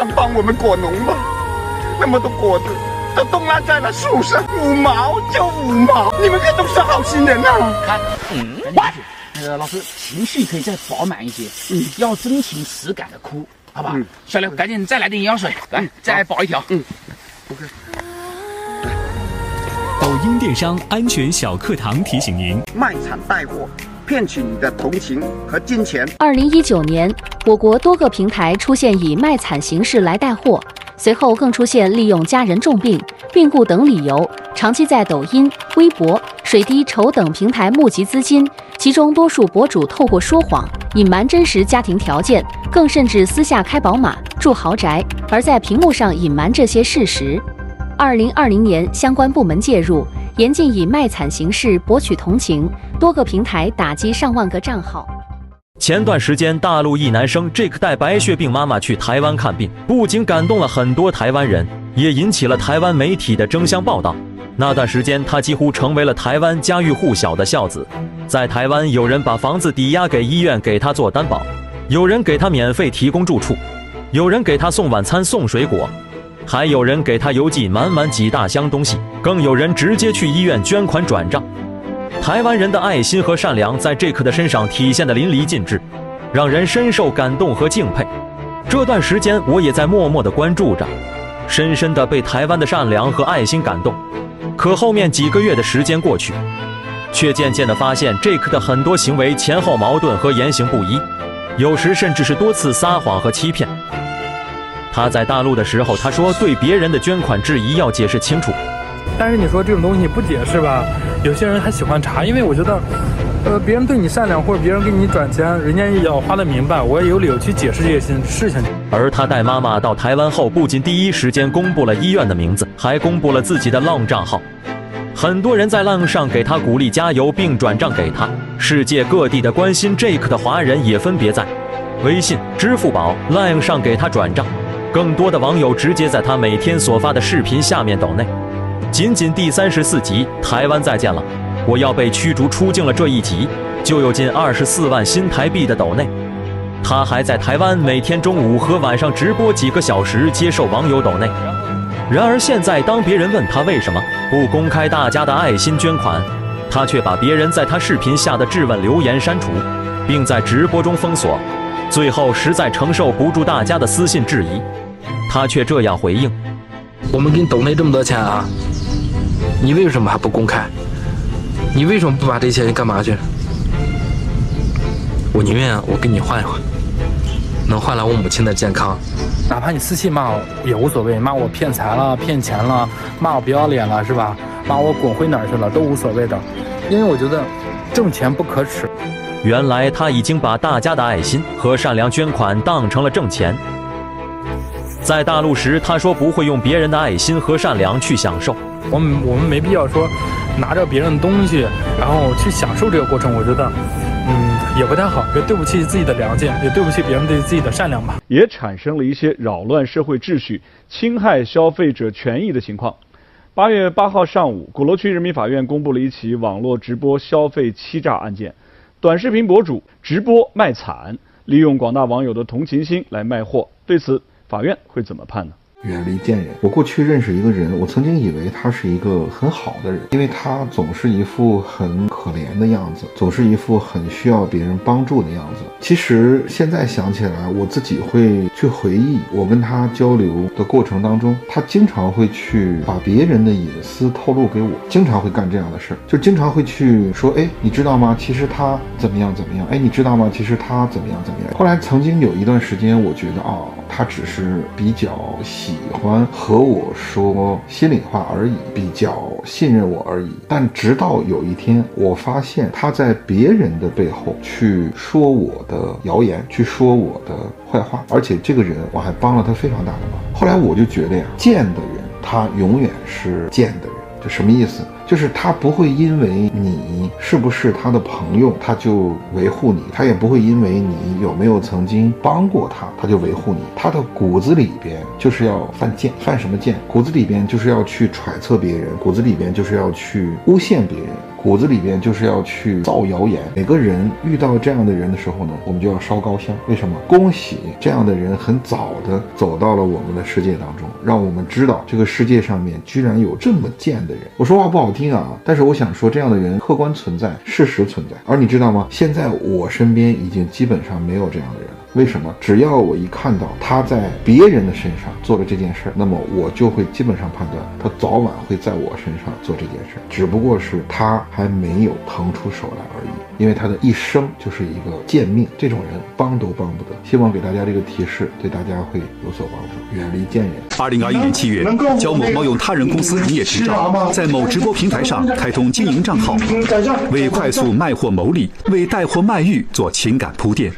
帮帮我们果农吧？那么多果子都冻烂在了树上，五毛就五毛，你们可都是好心人啊！看，嗯。那个老师，情绪可以再饱满一些，嗯，要真情实感的哭，好吧？嗯，小刘，赶紧再来点营养水，来，再饱一条。嗯，OK。抖音电商安全小课堂提醒您：卖场带货，骗取你的同情和金钱。二零一九年，我国多个平台出现以卖惨形式来带货，随后更出现利用家人重病、病故等理由，长期在抖音、微博、水滴筹等平台募集资金。其中多数博主透过说谎、隐瞒真实家庭条件，更甚至私下开宝马、住豪宅，而在屏幕上隐瞒这些事实。二零二零年，相关部门介入，严禁以卖惨形式博取同情，多个平台打击上万个账号。前段时间，大陆一男生 Jake 带白血病妈妈去台湾看病，不仅感动了很多台湾人，也引起了台湾媒体的争相报道。那段时间，他几乎成为了台湾家喻户晓的孝子。在台湾，有人把房子抵押给医院给他做担保，有人给他免费提供住处，有人给他送晚餐送水果，还有人给他邮寄满满几大箱东西，更有人直接去医院捐款转账。台湾人的爱心和善良在杰克的身上体现得淋漓尽致，让人深受感动和敬佩。这段时间，我也在默默地关注着，深深地被台湾的善良和爱心感动。可后面几个月的时间过去。却渐渐地发现，Jake 的很多行为前后矛盾和言行不一，有时甚至是多次撒谎和欺骗。他在大陆的时候，他说对别人的捐款质疑要解释清楚。但是你说这种东西不解释吧，有些人还喜欢查，因为我觉得，呃，别人对你善良或者别人给你转钱，人家也要花得明白，我也有理由去解释这些事情。而他带妈妈到台湾后，不仅第一时间公布了医院的名字，还公布了自己的 LINE 账号。很多人在 LINE 上给他鼓励加油，并转账给他。世界各地的关心 Jake 的华人也分别在微信、支付宝、LINE 上给他转账。更多的网友直接在他每天所发的视频下面抖内。仅仅第三十四集《台湾再见了，我要被驱逐出境了》这一集，就有近二十四万新台币的抖内。他还在台湾每天中午和晚上直播几个小时，接受网友抖内。然而现在，当别人问他为什么不公开大家的爱心捐款，他却把别人在他视频下的质问留言删除，并在直播中封锁。最后实在承受不住大家的私信质疑，他却这样回应：“我们给你抖内这么多钱啊，你为什么还不公开？你为什么不把这些钱干嘛去？我宁愿我跟你换一换，能换来我母亲的健康。”哪怕你私信骂我也无所谓，骂我骗财了、骗钱了，骂我不要脸了，是吧？骂我滚回哪儿去了都无所谓的，因为我觉得挣钱不可耻。原来他已经把大家的爱心和善良捐款当成了挣钱。在大陆时，他说不会用别人的爱心和善良去享受。我们我们没必要说拿着别人的东西，然后去享受这个过程。我觉得。嗯，也不太好，也对不起自己的良心，也对不起别人对自己的善良吧。也产生了一些扰乱社会秩序、侵害消费者权益的情况。八月八号上午，鼓楼区人民法院公布了一起网络直播消费欺诈案件。短视频博主直播卖惨，利用广大网友的同情心来卖货。对此，法院会怎么判呢？远离贱人。我过去认识一个人，我曾经以为他是一个很好的人，因为他总是一副很可怜的样子，总是一副很需要别人帮助的样子。其实现在想起来，我自己会去回忆我跟他交流的过程当中，他经常会去把别人的隐私透露给我，经常会干这样的事儿，就经常会去说，哎，你知道吗？其实他怎么样怎么样？哎，你知道吗？其实他怎么样怎么样？后来曾经有一段时间，我觉得啊、他只是比较喜。欢和我说心里话而已，比较信任我而已。但直到有一天我，我发现他在别人的背后去说我的谣言，去说我的坏话，而且这个人我还帮了他非常大的忙。后来我就觉得呀，贱的人他永远是贱的人，这什么意思？就是他不会因为你是不是他的朋友，他就维护你；他也不会因为你有没有曾经帮过他，他就维护你。他的骨子里边就是要犯贱，犯什么贱？骨子里边就是要去揣测别人，骨子里边就是要去诬陷别人。骨子里边就是要去造谣言。每个人遇到这样的人的时候呢，我们就要烧高香。为什么？恭喜这样的人很早的走到了我们的世界当中，让我们知道这个世界上面居然有这么贱的人。我说话不好听啊，但是我想说，这样的人客观存在，事实存在。而你知道吗？现在我身边已经基本上没有这样的人。为什么？只要我一看到他在别人的身上做了这件事儿，那么我就会基本上判断他早晚会在我身上做这件事，只不过是他还没有腾出手来而已。因为他的一生就是一个贱命，这种人帮都帮不得。希望给大家这个提示，对大家会有所帮助，远离贱人。二零二一年七月，焦某冒用他人公司营业执照，在某直播平台上开通经营账号，为快速卖货牟利，为带货卖玉做情感铺垫。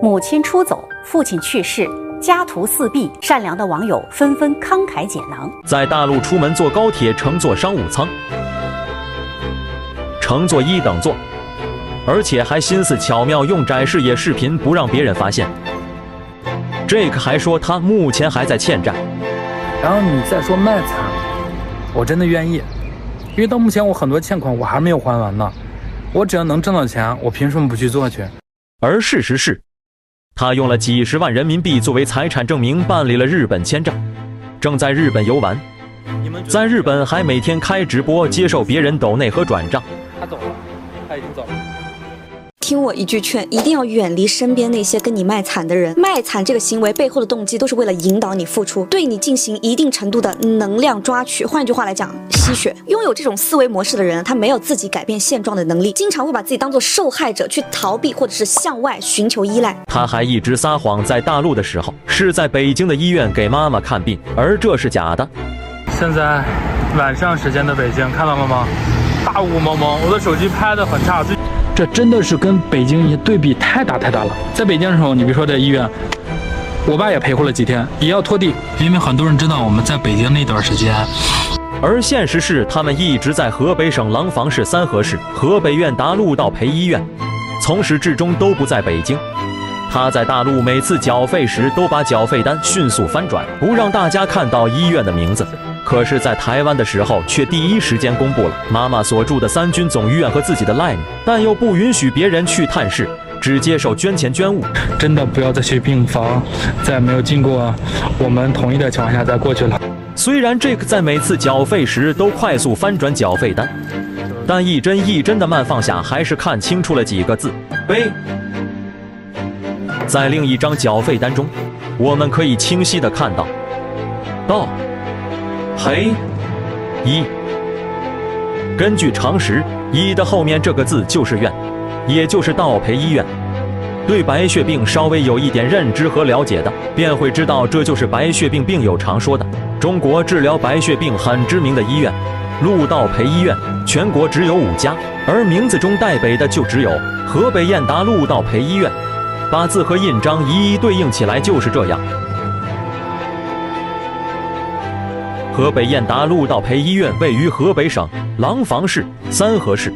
母亲出走，父亲去世，家徒四壁，善良的网友纷纷慷慨解囊。在大陆出门坐高铁，乘坐商务舱，乘坐一等座，而且还心思巧妙，用窄视野视频不让别人发现。Jake 还说他目前还在欠债。然后你再说卖惨，我真的愿意，因为到目前我很多欠款我还没有还完呢。我只要能挣到钱，我凭什么不去做去？而事实是。他用了几十万人民币作为财产证明，办理了日本签证，正在日本游玩，在日本还每天开直播接受别人抖内和转账。他走了，他已经走了。听我一句劝，一定要远离身边那些跟你卖惨的人。卖惨这个行为背后的动机都是为了引导你付出，对你进行一定程度的能量抓取。换句话来讲，吸血。拥有这种思维模式的人，他没有自己改变现状的能力，经常会把自己当做受害者去逃避，或者是向外寻求依赖。他还一直撒谎，在大陆的时候是在北京的医院给妈妈看病，而这是假的。现在晚上时间的北京，看到了吗？大雾蒙蒙，我的手机拍的很差。这真的是跟北京一对比太大太大了。在北京的时候，你别说在医院，我爸也陪护了几天，也要拖地，因为很多人知道我们在北京那段时间。而现实是，他们一直在河北省廊坊市三河市河北院达路道培医院，从始至终都不在北京。他在大陆每次缴费时，都把缴费单迅速翻转，不让大家看到医院的名字。可是，在台湾的时候，却第一时间公布了妈妈所住的三军总医院和自己的 line，但又不允许别人去探视，只接受捐钱捐物。真的不要再去病房，在没有经过我们同意的情况下再过去了。虽然 Jake 在每次缴费时都快速翻转缴费单，但一帧一帧的慢放下，还是看清楚了几个字：悲。在另一张缴费单中，我们可以清晰的看到到。培医，根据常识，医的后面这个字就是院，也就是道培医院。对白血病稍微有一点认知和了解的，便会知道这就是白血病病友常说的。中国治疗白血病很知名的医院，陆道培医院，全国只有五家，而名字中带北的就只有河北燕达陆道培医院。把字和印章一一对应起来就是这样。河北燕达陆道培医院位于河北省廊坊市三河市，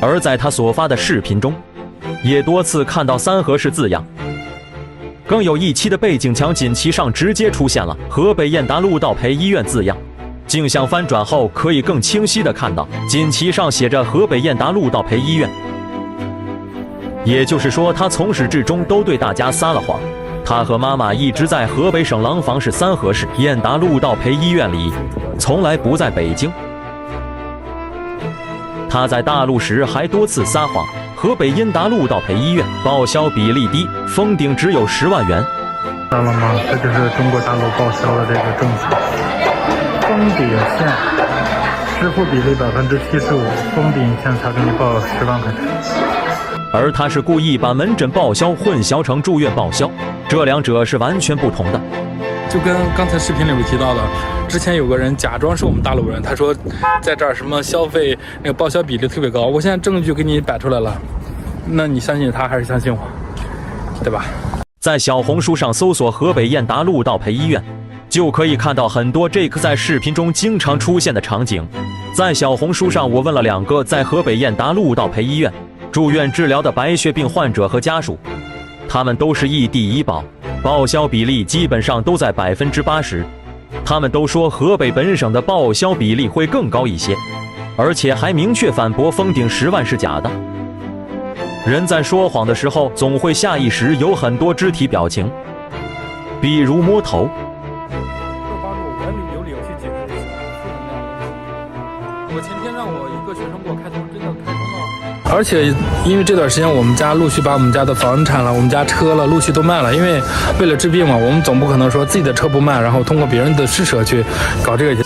而在他所发的视频中，也多次看到三河市字样，更有一期的背景墙锦旗上直接出现了河北燕达陆道培医院字样，镜像翻转后可以更清晰地看到锦旗上写着河北燕达陆道培医院，也就是说，他从始至终都对大家撒了谎。他和妈妈一直在河北省廊坊市三河市燕达路道培医院里，从来不在北京。他在大陆时还多次撒谎，河北燕达路道培医院报销比例低，封顶只有十万元。知道了吗？这就是中国大陆报销的这个政策，封顶线支付比例百分之七十五，封顶线才给你报十万块钱。而他是故意把门诊报销混淆成住院报销，这两者是完全不同的。就跟刚才视频里面提到的，之前有个人假装是我们大陆人，他说在这儿什么消费那个报销比例特别高，我现在证据给你摆出来了，那你相信他还是相信我，对吧？在小红书上搜索河北燕达路道培医院，就可以看到很多这个在视频中经常出现的场景。在小红书上，我问了两个在河北燕达路道培医院住院治疗的白血病患者和家属，他们都是异地医保，报销比例基本上都在百分之八十。他们都说河北本省的报销比例会更高一些，而且还明确反驳封顶十万是假的。人在说谎的时候，总会下意识有很多肢体表情，比如摸头。而且因为这段时间我们家陆续把我们家的房产了，我们家车了，陆续都卖了。因为为了治病嘛，我们总不可能说自己的车不卖，然后通过别人的施舍去搞这个。